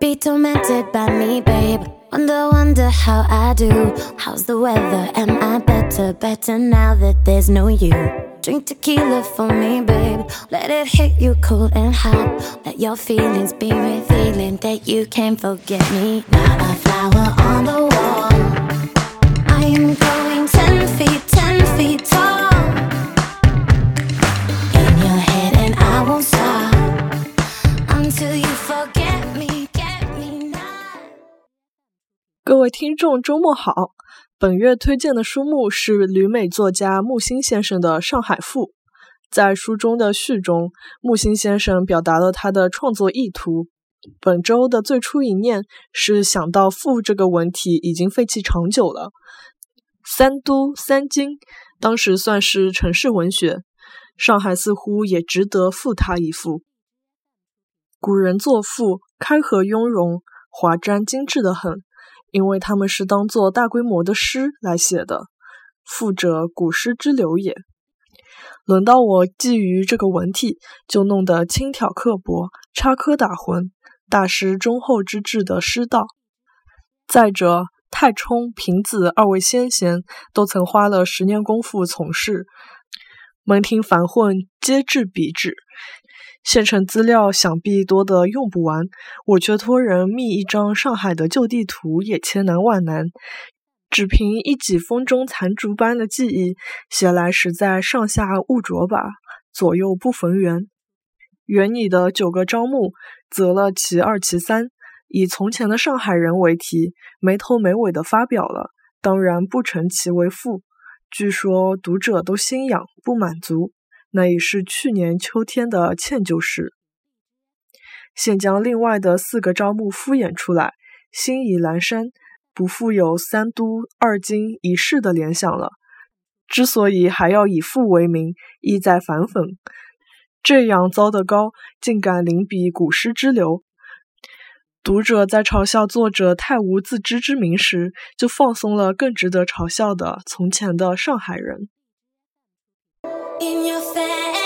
be tormented by me, babe. Wonder, wonder how I do. How's the weather? Am I better, better now that there's no you? Drink tequila for me, babe. Let it hit you cold and hot. Let your feelings be revealing that you can't forget me. Not a flower on the wall. I am 各位听众，周末好！本月推荐的书目是旅美作家木心先生的《上海赋》。在书中的序中，木心先生表达了他的创作意图。本周的最初一念是想到“赋”这个文体已经废弃长久了。三都三京当时算是城市文学，上海似乎也值得赋他一赋。古人作赋，开合雍容，华瞻精致的很。因为他们是当做大规模的诗来写的，赋者古诗之流也。轮到我觊觎这个文体，就弄得轻佻刻薄、插科打诨，大失忠厚之志的诗道。再者，太冲、平子二位先贤都曾花了十年功夫从事，门庭繁混，皆至笔纸。现成资料想必多得用不完，我却托人觅一张上海的旧地图，也千难万难。只凭一几风中残烛般的记忆，写来实在上下误着吧，左右不逢源。原拟的九个招募，择了其二其三，以从前的上海人为题，没头没尾的发表了，当然不成其为赋。据说读者都心痒，不满足。那已是去年秋天的歉疚事。现将另外的四个招募敷衍出来，心已阑珊，不复有三都二京一市的联想了。之所以还要以赋为名，意在反讽这样糟的高，竟敢临笔古诗之流。读者在嘲笑作者太无自知之明时，就放松了更值得嘲笑的从前的上海人。In your face.